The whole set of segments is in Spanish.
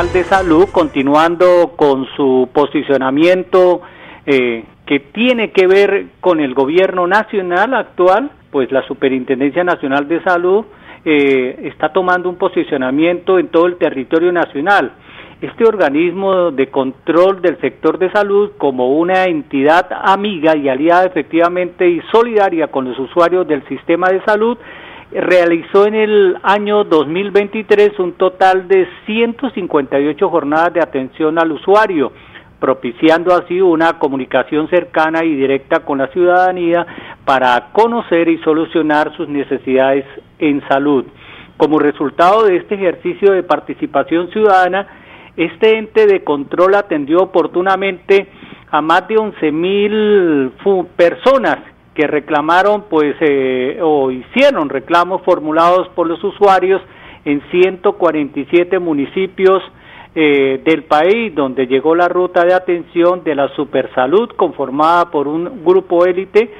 De Salud, continuando con su posicionamiento eh, que tiene que ver con el gobierno nacional actual, pues la Superintendencia Nacional de Salud eh, está tomando un posicionamiento en todo el territorio nacional. Este organismo de control del sector de salud como una entidad amiga y aliada efectivamente y solidaria con los usuarios del sistema de salud realizó en el año 2023 un total de 158 jornadas de atención al usuario, propiciando así una comunicación cercana y directa con la ciudadanía para conocer y solucionar sus necesidades en salud. Como resultado de este ejercicio de participación ciudadana, este ente de control atendió oportunamente a más de 11 mil personas que reclamaron pues eh, o hicieron reclamos formulados por los usuarios en 147 municipios eh, del país donde llegó la ruta de atención de la Supersalud conformada por un grupo élite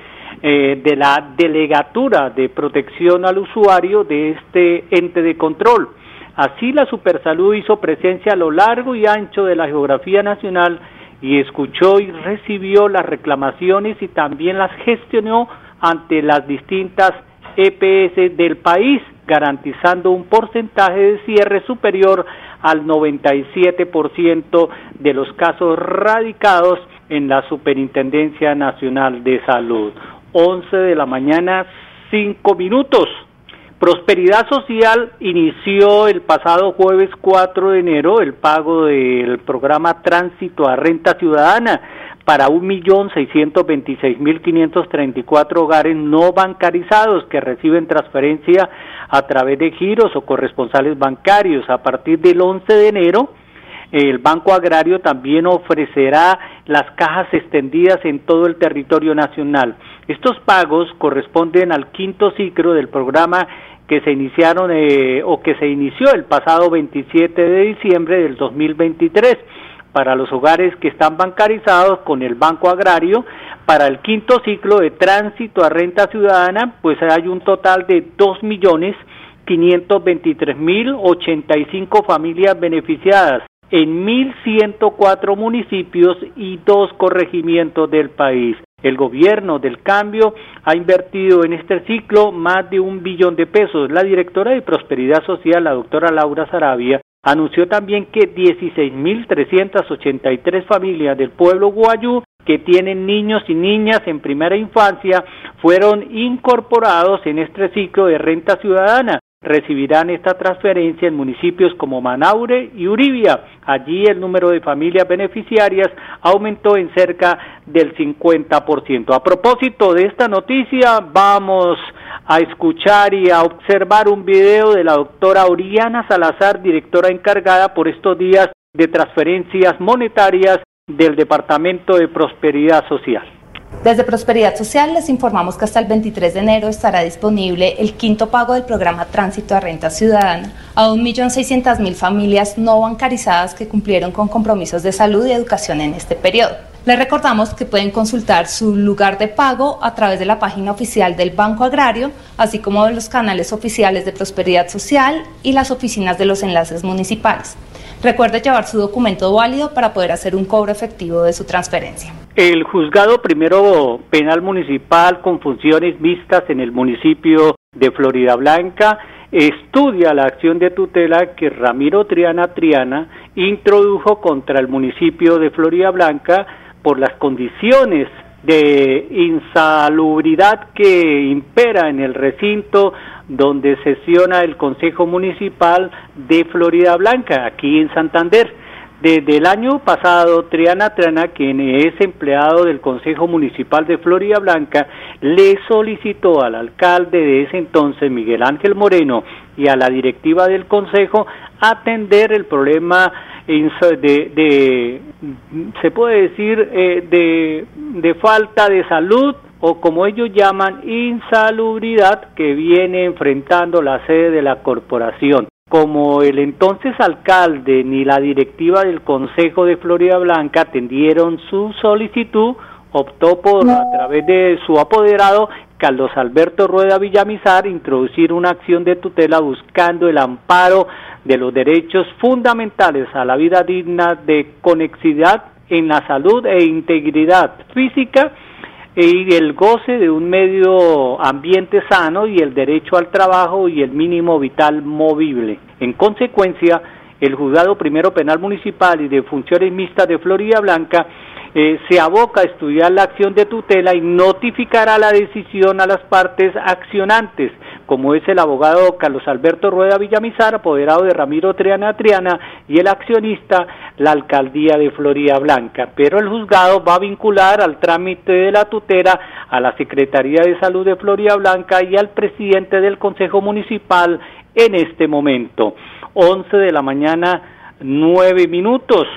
eh, de la Delegatura de Protección al Usuario de este ente de control. Así la Supersalud hizo presencia a lo largo y ancho de la geografía nacional y escuchó y recibió las reclamaciones y también las gestionó ante las distintas EPS del país, garantizando un porcentaje de cierre superior al 97% de los casos radicados en la Superintendencia Nacional de Salud. 11 de la mañana, 5 minutos. Prosperidad Social inició el pasado jueves 4 de enero el pago del programa Tránsito a Renta Ciudadana para 1.626.534 hogares no bancarizados que reciben transferencia a través de giros o corresponsales bancarios. A partir del 11 de enero, el Banco Agrario también ofrecerá las cajas extendidas en todo el territorio nacional. Estos pagos corresponden al quinto ciclo del programa que se iniciaron eh, o que se inició el pasado 27 de diciembre del 2023 para los hogares que están bancarizados con el Banco Agrario. Para el quinto ciclo de tránsito a renta ciudadana, pues hay un total de dos millones mil cinco familias beneficiadas en 1.104 municipios y dos corregimientos del país. El gobierno del cambio ha invertido en este ciclo más de un billón de pesos. La directora de Prosperidad Social, la doctora Laura Sarabia, anunció también que 16.383 familias del pueblo guayú que tienen niños y niñas en primera infancia fueron incorporados en este ciclo de renta ciudadana recibirán esta transferencia en municipios como Manaure y Uribia. Allí el número de familias beneficiarias aumentó en cerca del 50%. A propósito de esta noticia, vamos a escuchar y a observar un video de la doctora Oriana Salazar, directora encargada por estos días de transferencias monetarias del Departamento de Prosperidad Social. Desde Prosperidad Social les informamos que hasta el 23 de enero estará disponible el quinto pago del programa Tránsito a Renta Ciudadana a 1.600.000 familias no bancarizadas que cumplieron con compromisos de salud y educación en este periodo. Les recordamos que pueden consultar su lugar de pago a través de la página oficial del Banco Agrario, así como de los canales oficiales de Prosperidad Social y las oficinas de los enlaces municipales. Recuerde llevar su documento válido para poder hacer un cobro efectivo de su transferencia. El juzgado primero penal municipal con funciones mixtas en el municipio de Florida Blanca estudia la acción de tutela que Ramiro Triana Triana introdujo contra el municipio de Florida Blanca por las condiciones de insalubridad que impera en el recinto donde sesiona el Consejo Municipal de Florida Blanca, aquí en Santander. Desde el año pasado, Triana Triana, quien es empleado del Consejo Municipal de Florida Blanca, le solicitó al alcalde de ese entonces, Miguel Ángel Moreno, y a la directiva del Consejo atender el problema de, de se puede decir, eh, de, de falta de salud o como ellos llaman, insalubridad que viene enfrentando la sede de la corporación. Como el entonces alcalde ni la directiva del Consejo de Florida Blanca atendieron su solicitud, optó por, a través de su apoderado, Carlos Alberto Rueda Villamizar introducir una acción de tutela buscando el amparo de los derechos fundamentales a la vida digna de conexidad en la salud e integridad física y el goce de un medio ambiente sano y el derecho al trabajo y el mínimo vital movible. En consecuencia, el juzgado primero penal municipal y de funciones mixtas de Florida Blanca eh, se aboca a estudiar la acción de tutela y notificará la decisión a las partes accionantes, como es el abogado Carlos Alberto Rueda Villamizar, apoderado de Ramiro Triana Triana, y el accionista, la alcaldía de Florida Blanca. Pero el juzgado va a vincular al trámite de la tutela a la Secretaría de Salud de Florida Blanca y al presidente del Consejo Municipal en este momento. 11 de la mañana, 9 minutos.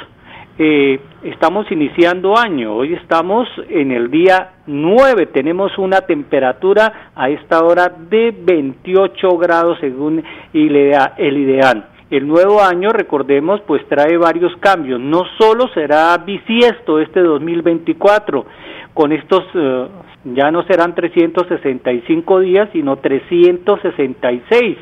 Eh, estamos iniciando año, hoy estamos en el día 9, tenemos una temperatura a esta hora de 28 grados según el ideal. El nuevo año, recordemos, pues trae varios cambios. No solo será bisiesto este 2024, con estos eh, ya no serán 365 días, sino 366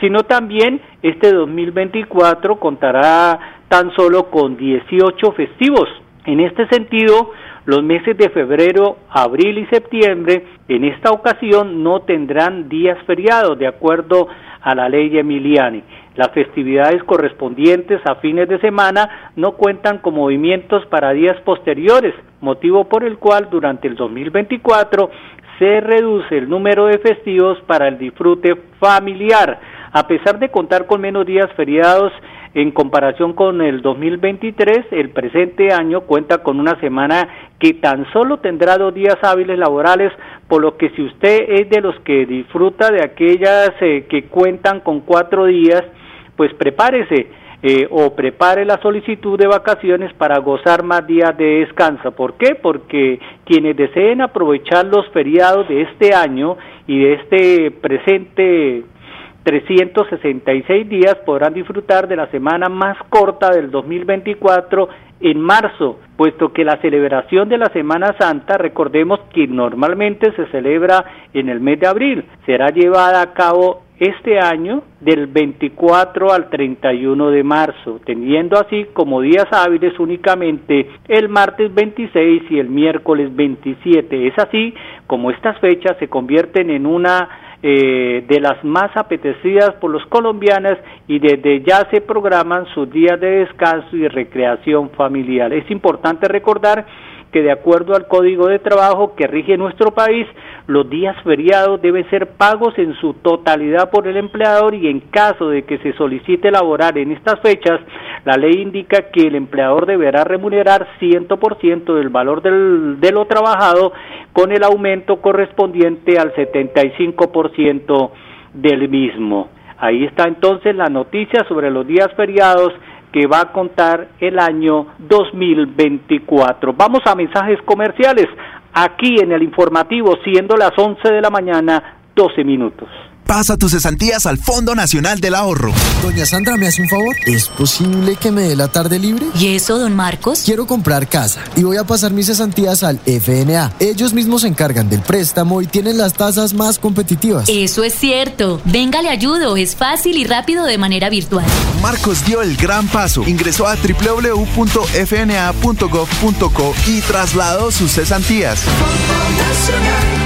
sino también este 2024 contará tan solo con 18 festivos. En este sentido, los meses de febrero, abril y septiembre en esta ocasión no tendrán días feriados de acuerdo a la ley Emiliani. Las festividades correspondientes a fines de semana no cuentan con movimientos para días posteriores, motivo por el cual durante el 2024 se reduce el número de festivos para el disfrute familiar a pesar de contar con menos días feriados en comparación con el 2023, el presente año cuenta con una semana que tan solo tendrá dos días hábiles laborales, por lo que si usted es de los que disfruta de aquellas eh, que cuentan con cuatro días, pues prepárese. Eh, o prepare la solicitud de vacaciones para gozar más días de descanso. ¿Por qué? Porque quienes deseen aprovechar los feriados de este año y de este presente 366 días podrán disfrutar de la semana más corta del 2024 en marzo, puesto que la celebración de la Semana Santa, recordemos que normalmente se celebra en el mes de abril, será llevada a cabo este año del 24 al 31 de marzo, teniendo así como días hábiles únicamente el martes 26 y el miércoles 27. Es así como estas fechas se convierten en una eh, de las más apetecidas por los colombianos y desde ya se programan sus días de descanso y recreación familiar. Es importante recordar que de acuerdo al Código de Trabajo que rige nuestro país, los días feriados deben ser pagos en su totalidad por el empleador y en caso de que se solicite laborar en estas fechas, la ley indica que el empleador deberá remunerar 100% del valor de lo trabajado con el aumento correspondiente al 75% del mismo. Ahí está entonces la noticia sobre los días feriados que va a contar el año 2024. Vamos a mensajes comerciales aquí en el informativo, siendo las 11 de la mañana, 12 minutos. Pasa tus cesantías al Fondo Nacional del Ahorro. Doña Sandra, ¿me hace un favor? ¿Es posible que me dé la tarde libre? ¿Y eso, don Marcos? Quiero comprar casa y voy a pasar mis cesantías al FNA. Ellos mismos se encargan del préstamo y tienen las tasas más competitivas. Eso es cierto. Venga, le ayudo. Es fácil y rápido de manera virtual. Marcos dio el gran paso. Ingresó a www.fna.gov.co y trasladó sus cesantías. Fondo Nacional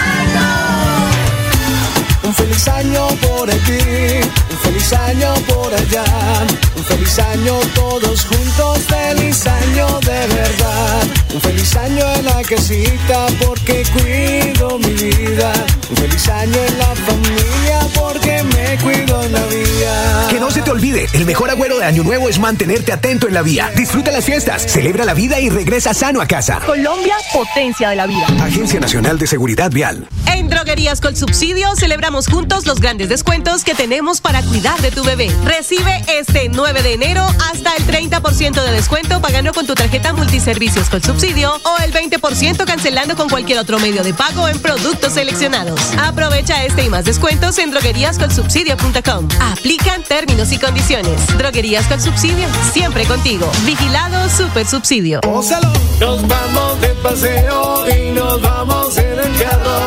Un feliz año por aquí, un feliz año por allá, un feliz año todos juntos, feliz año de verdad, un feliz año en la casita porque cuido mi vida, un feliz año en la familia porque me cuido en la vida. Que no se te olvide, el mejor agüero de Año Nuevo es mantenerte atento en la vía. Disfruta las fiestas, celebra la vida y regresa sano a casa. Colombia, potencia de la vida. Agencia Nacional de Seguridad Vial. En Droguerías con Subsidio celebramos Juntos los grandes descuentos que tenemos para cuidar de tu bebé. Recibe este 9 de enero hasta el 30% de descuento pagando con tu tarjeta multiservicios con subsidio o el 20% cancelando con cualquier otro medio de pago en productos seleccionados. Aprovecha este y más descuentos en drogueríascolsubsidio.com. Aplican términos y condiciones. Droguerías con subsidio, siempre contigo. Vigilado Super Subsidio. Nos vamos de paseo y nos vamos en el carro.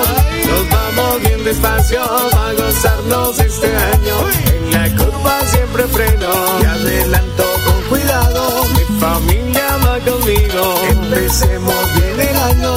Nos vamos despacio a gozarnos este año. En la curva siempre freno y adelanto con cuidado. Mi familia va conmigo. Empecemos bien el año.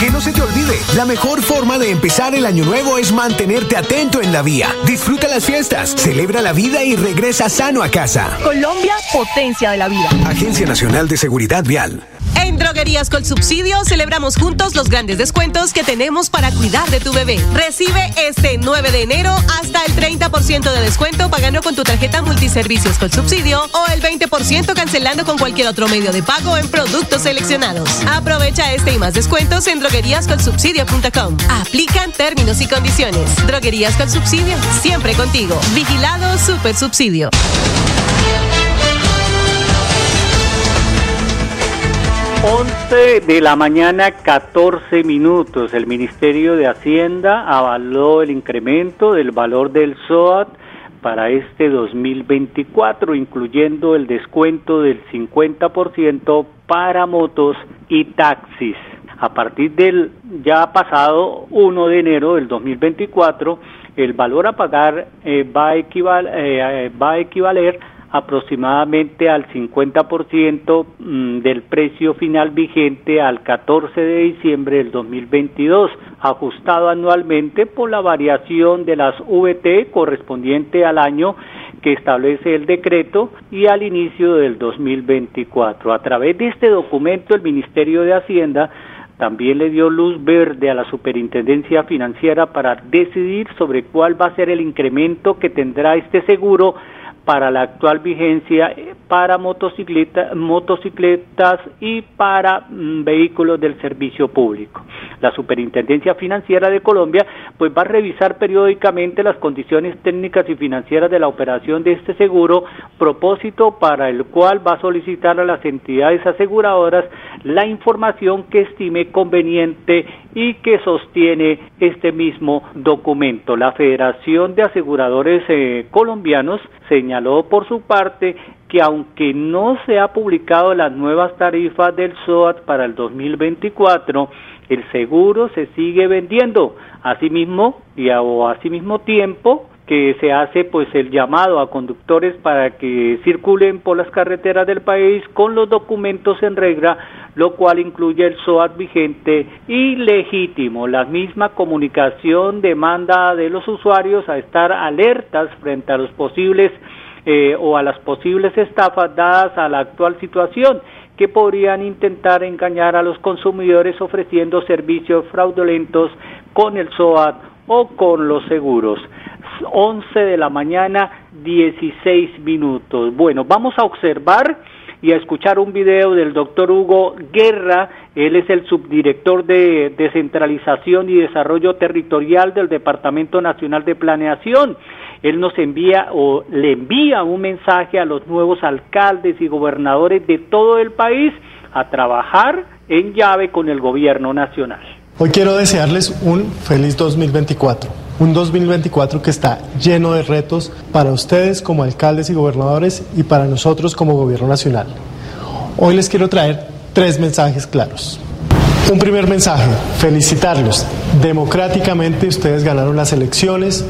Que no se te olvide, la mejor forma de empezar el año nuevo es mantenerte atento en la vía. Disfruta las fiestas, celebra la vida y regresa sano a casa. Colombia, potencia de la vida. Agencia Nacional de Seguridad Vial. En Droguerías con Subsidio celebramos juntos los grandes descuentos que tenemos para cuidar de tu bebé. Recibe este 9 de enero hasta el 30% de descuento pagando con tu tarjeta multiservicios con subsidio o el 20% cancelando con cualquier otro medio de pago en productos seleccionados. Aprovecha este y más descuentos en drogueríascolsubsidio.com. Aplican términos y condiciones. Droguerías con Subsidio, siempre contigo. Vigilado Super Subsidio. 11 de la mañana, 14 minutos. El Ministerio de Hacienda avaló el incremento del valor del SOAT para este 2024, incluyendo el descuento del 50% para motos y taxis. A partir del ya pasado 1 de enero del 2024, el valor a pagar eh, va, a equival- eh, va a equivaler aproximadamente al 50% mm, del precio final vigente al 14 de diciembre del 2022, ajustado anualmente por la variación de las VT correspondiente al año que establece el decreto y al inicio del 2024. A través de este documento, el Ministerio de Hacienda también le dio luz verde a la Superintendencia Financiera para decidir sobre cuál va a ser el incremento que tendrá este seguro para la actual vigencia eh, para motocicleta- motocicletas y para mm, vehículos del servicio público. La Superintendencia Financiera de Colombia pues va a revisar periódicamente las condiciones técnicas y financieras de la operación de este seguro, propósito para el cual va a solicitar a las entidades aseguradoras la información que estime conveniente y que sostiene este mismo documento. La Federación de Aseguradores eh, Colombianos señaló por su parte que aunque no se ha publicado las nuevas tarifas del SOAT para el 2024, el seguro se sigue vendiendo. Asimismo, y a, o asimismo tiempo que se hace pues el llamado a conductores para que circulen por las carreteras del país con los documentos en regla, lo cual incluye el SOAT vigente y legítimo. La misma comunicación demanda de los usuarios a estar alertas frente a los posibles eh, o a las posibles estafas dadas a la actual situación que podrían intentar engañar a los consumidores ofreciendo servicios fraudulentos con el SOAT o con los seguros. 11 de la mañana, 16 minutos. Bueno, vamos a observar y a escuchar un video del doctor Hugo Guerra. Él es el subdirector de descentralización y desarrollo territorial del Departamento Nacional de Planeación. Él nos envía o le envía un mensaje a los nuevos alcaldes y gobernadores de todo el país a trabajar en llave con el gobierno nacional. Hoy quiero desearles un feliz 2024, un 2024 que está lleno de retos para ustedes como alcaldes y gobernadores y para nosotros como gobierno nacional. Hoy les quiero traer tres mensajes claros. Un primer mensaje, felicitarlos. Democráticamente ustedes ganaron las elecciones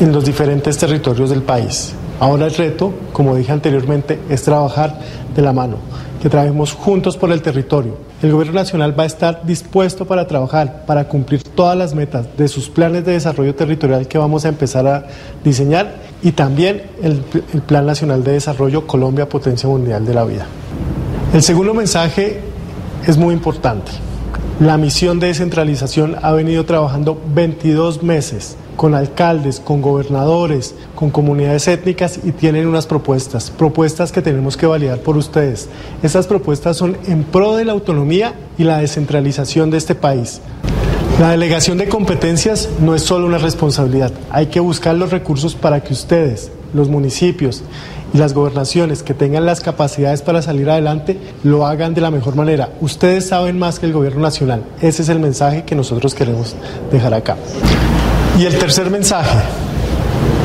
en los diferentes territorios del país. Ahora el reto, como dije anteriormente, es trabajar de la mano, que trabajemos juntos por el territorio. El gobierno nacional va a estar dispuesto para trabajar, para cumplir todas las metas de sus planes de desarrollo territorial que vamos a empezar a diseñar y también el, Plan Nacional de Desarrollo Colombia Potencia Mundial de la Vida. El segundo mensaje es muy importante. La misión de descentralización ha venido trabajando 22 meses con alcaldes, con gobernadores, con comunidades étnicas y tienen unas propuestas, propuestas que tenemos que validar por ustedes. Estas propuestas son en pro de la autonomía y la descentralización de este país. La delegación de competencias no es solo una responsabilidad, hay que buscar los recursos para que ustedes, los municipios y las gobernaciones que tengan las capacidades para salir adelante lo hagan de la mejor manera. Ustedes saben más que el gobierno nacional. Ese es el mensaje que nosotros queremos dejar acá. Y el tercer mensaje,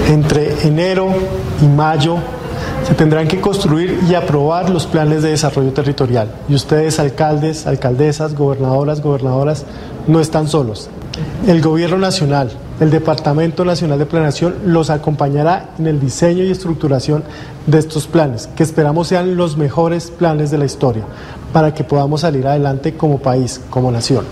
entre enero y mayo se tendrán que construir y aprobar los planes de desarrollo territorial. Y ustedes, alcaldes, alcaldesas, gobernadoras, gobernadoras, no están solos. El Gobierno Nacional, el Departamento Nacional de Planeación los acompañará en el diseño y estructuración de estos planes, que esperamos sean los mejores planes de la historia, para que podamos salir adelante como país, como nación.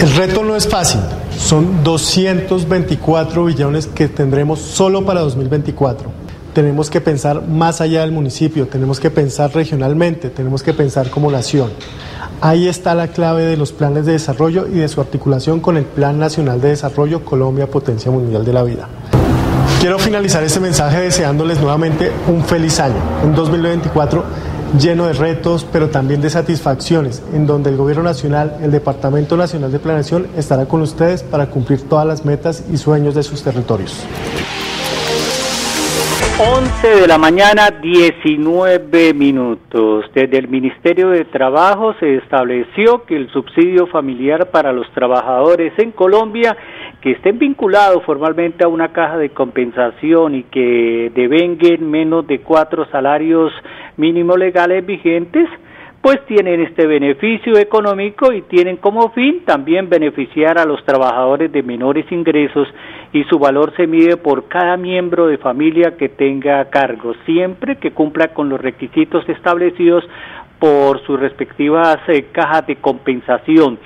El reto no es fácil, son 224 billones que tendremos solo para 2024 tenemos que pensar más allá del municipio, tenemos que pensar regionalmente, tenemos que pensar como nación. Ahí está la clave de los planes de desarrollo y de su articulación con el Plan Nacional de Desarrollo Colombia Potencia Mundial de la Vida. Quiero finalizar este mensaje deseándoles nuevamente un feliz año, un 2024 lleno de retos, pero también de satisfacciones, en donde el Gobierno Nacional, el Departamento Nacional de Planeación estará con ustedes para cumplir todas las metas y sueños de sus territorios. 11 de la mañana, 19 minutos. Desde el Ministerio de Trabajo se estableció que el subsidio familiar para los trabajadores en Colombia que estén vinculados formalmente a una caja de compensación y que devenguen menos de cuatro salarios mínimos legales vigentes, pues tienen este beneficio económico y tienen como fin también beneficiar a los trabajadores de menores ingresos y su valor se mide por cada miembro de familia que tenga cargo, siempre que cumpla con los requisitos establecidos por sus respectivas eh, cajas de compensación.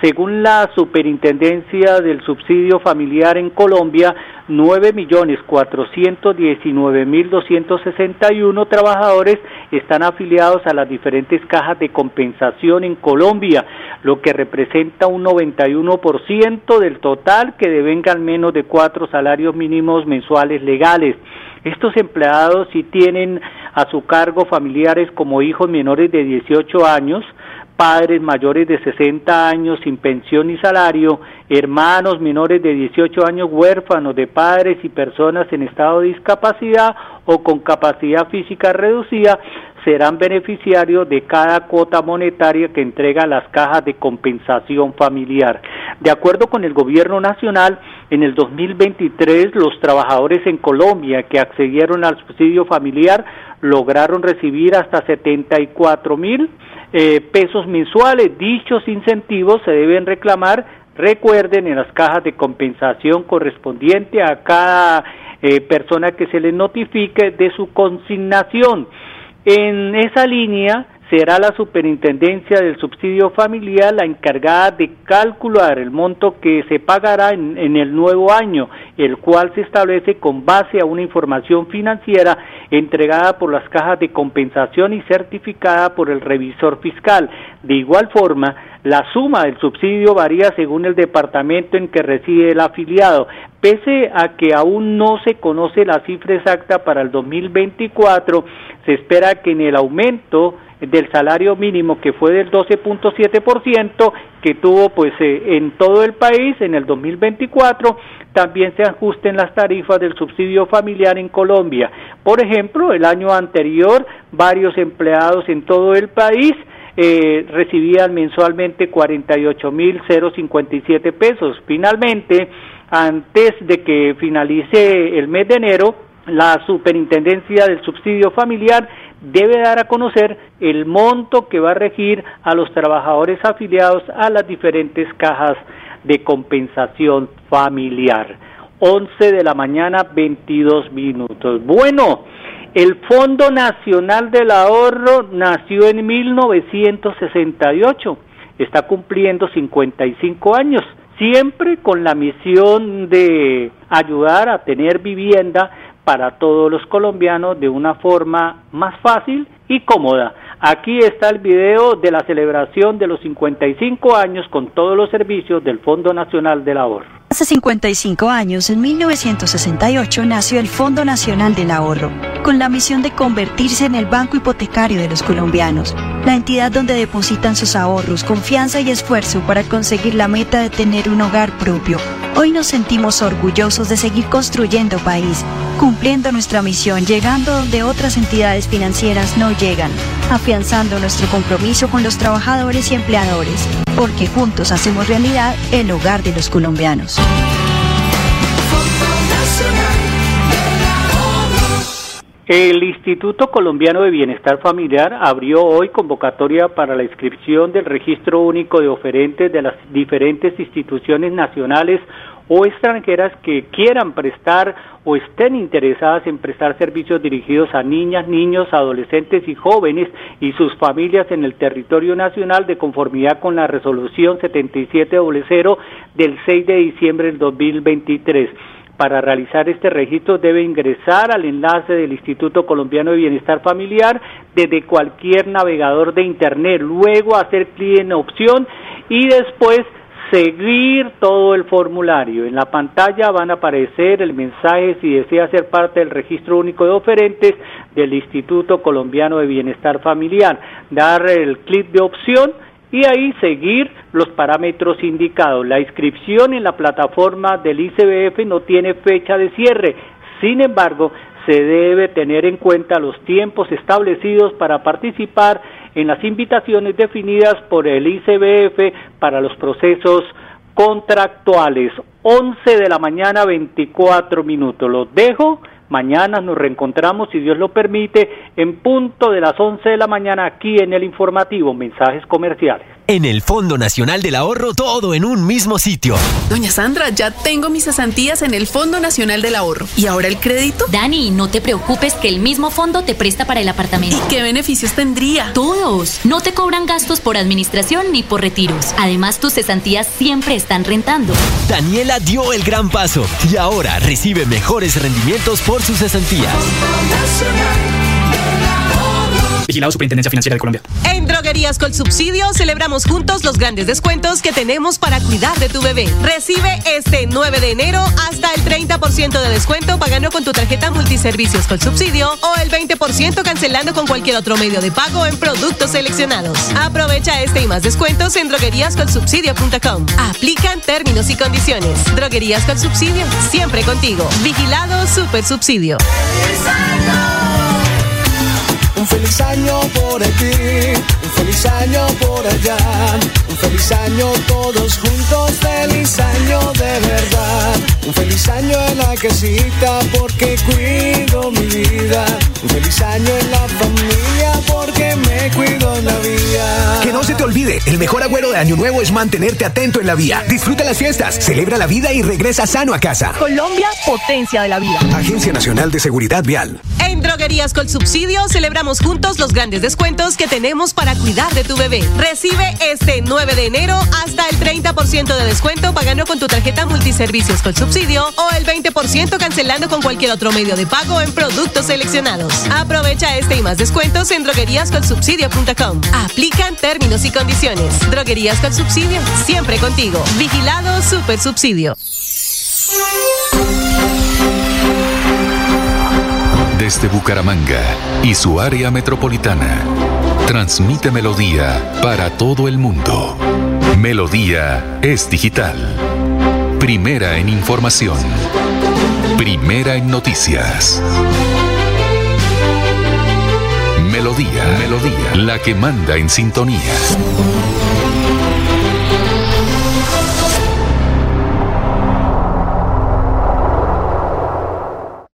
Según la Superintendencia del Subsidio Familiar en Colombia, 9.419.261 trabajadores están afiliados a las diferentes cajas de compensación en Colombia, lo que representa un 91% del total que devengan menos de cuatro salarios mínimos mensuales legales. Estos empleados si tienen a su cargo familiares como hijos menores de 18 años, padres mayores de 60 años sin pensión ni salario, hermanos menores de 18 años huérfanos de padres y personas en estado de discapacidad o con capacidad física reducida, serán beneficiarios de cada cuota monetaria que entrega las cajas de compensación familiar. De acuerdo con el gobierno nacional, en el 2023 los trabajadores en Colombia que accedieron al subsidio familiar lograron recibir hasta 74 mil eh, pesos mensuales. Dichos incentivos se deben reclamar, recuerden, en las cajas de compensación correspondiente a cada eh, persona que se le notifique de su consignación. En esa línea, será la Superintendencia del Subsidio Familiar la encargada de calcular el monto que se pagará en, el nuevo año, el cual se establece con base a una información financiera entregada por las cajas de compensación y certificada por el revisor fiscal. De igual forma, la suma del subsidio varía según el departamento en que reside el afiliado. Pese a que aún no se conoce la cifra exacta para el 2024, se espera que en el aumento del salario mínimo que fue del 12.7% que tuvo pues eh, en todo el país en el 2024 también se ajusten las tarifas del subsidio familiar en Colombia. Por ejemplo, el año anterior varios empleados en todo el país eh, recibían mensualmente 48.057 pesos. Finalmente, antes de que finalice el mes de enero, la Superintendencia del Subsidio Familiar debe dar a conocer el monto que va a regir a los trabajadores afiliados a las diferentes cajas de compensación familiar. 11 de la mañana, 22 minutos. Bueno, el Fondo Nacional del Ahorro nació en 1968, está cumpliendo 55 años, siempre con la misión de ayudar a tener vivienda para todos los colombianos de una forma más fácil y cómoda. Aquí está el video de la celebración de los 55 años con todos los servicios del Fondo Nacional del Ahorro. Hace 55 años, en 1968, nació el Fondo Nacional del Ahorro, con la misión de convertirse en el banco hipotecario de los colombianos, la entidad donde depositan sus ahorros, confianza y esfuerzo para conseguir la meta de tener un hogar propio. Hoy nos sentimos orgullosos de seguir construyendo país, cumpliendo nuestra misión, llegando donde otras entidades financieras no llegan, afianzando nuestro compromiso con los trabajadores y empleadores, porque juntos hacemos realidad el hogar de los colombianos. El Instituto Colombiano de Bienestar Familiar abrió hoy convocatoria para la inscripción del registro único de oferentes de las diferentes instituciones nacionales o extranjeras que quieran prestar o estén interesadas en prestar servicios dirigidos a niñas, niños, adolescentes y jóvenes y sus familias en el territorio nacional de conformidad con la resolución 7700 del 6 de diciembre del 2023 para realizar este registro debe ingresar al enlace del Instituto Colombiano de Bienestar Familiar desde cualquier navegador de Internet, luego hacer clic en opción y después seguir todo el formulario. En la pantalla van a aparecer el mensaje si desea ser parte del registro único de oferentes del Instituto Colombiano de Bienestar Familiar. Dar el clic de opción y ahí seguir los parámetros indicados. La inscripción en la plataforma del ICBF no tiene fecha de cierre, sin embargo, se debe tener en cuenta los tiempos establecidos para participar en las invitaciones definidas por el ICBF para los procesos contractuales. 11 de la mañana, 24 minutos. Los dejo. Mañana nos reencontramos, si Dios lo permite, en punto de las 11 de la mañana aquí en el informativo Mensajes Comerciales. En el Fondo Nacional del Ahorro, todo en un mismo sitio. Doña Sandra, ya tengo mis cesantías en el Fondo Nacional del Ahorro. ¿Y ahora el crédito? Dani, no te preocupes que el mismo fondo te presta para el apartamento. ¿Y qué beneficios tendría? Todos. No te cobran gastos por administración ni por retiros. Además, tus cesantías siempre están rentando. Daniela dio el gran paso y ahora recibe mejores rendimientos por sus cesantías. Vigilado Superintendencia Financiera de Colombia. En Droguerías con Subsidio celebramos juntos los grandes descuentos que tenemos para cuidar de tu bebé. Recibe este 9 de enero hasta el 30% de descuento pagando con tu tarjeta multiservicios con subsidio o el 20% cancelando con cualquier otro medio de pago en productos seleccionados. Aprovecha este y más descuentos en drogueríascolsubsidio.com. Aplican términos y condiciones. Droguerías con Subsidio, siempre contigo. Vigilado Super Subsidio. Un feliz año por aquí, feliz año por allá, un feliz año todos juntos, feliz año de verdad. Un feliz año en la casita porque cuido mi vida. Un feliz año en la familia porque me cuido en la vida. Que no se te olvide, el mejor agüero de Año Nuevo es mantenerte atento en la vía. Disfruta las fiestas, celebra la vida y regresa sano a casa. Colombia, potencia de la vida. Agencia Nacional de Seguridad Vial. En Droguerías con Subsidio celebramos juntos los grandes descuentos que tenemos para de tu bebé. Recibe este 9 de enero hasta el 30% de descuento pagando con tu tarjeta multiservicios con subsidio o el 20% cancelando con cualquier otro medio de pago en productos seleccionados. Aprovecha este y más descuentos en drogueríascolsubsidio.com. Aplican términos y condiciones. Droguerías con Subsidio, siempre contigo. Vigilado Super Subsidio. Desde Bucaramanga y su área metropolitana, transmite Melodía para todo el mundo. Melodía es digital. Primera en información. Primera en noticias. Melodía, Melodía, la que manda en sintonía.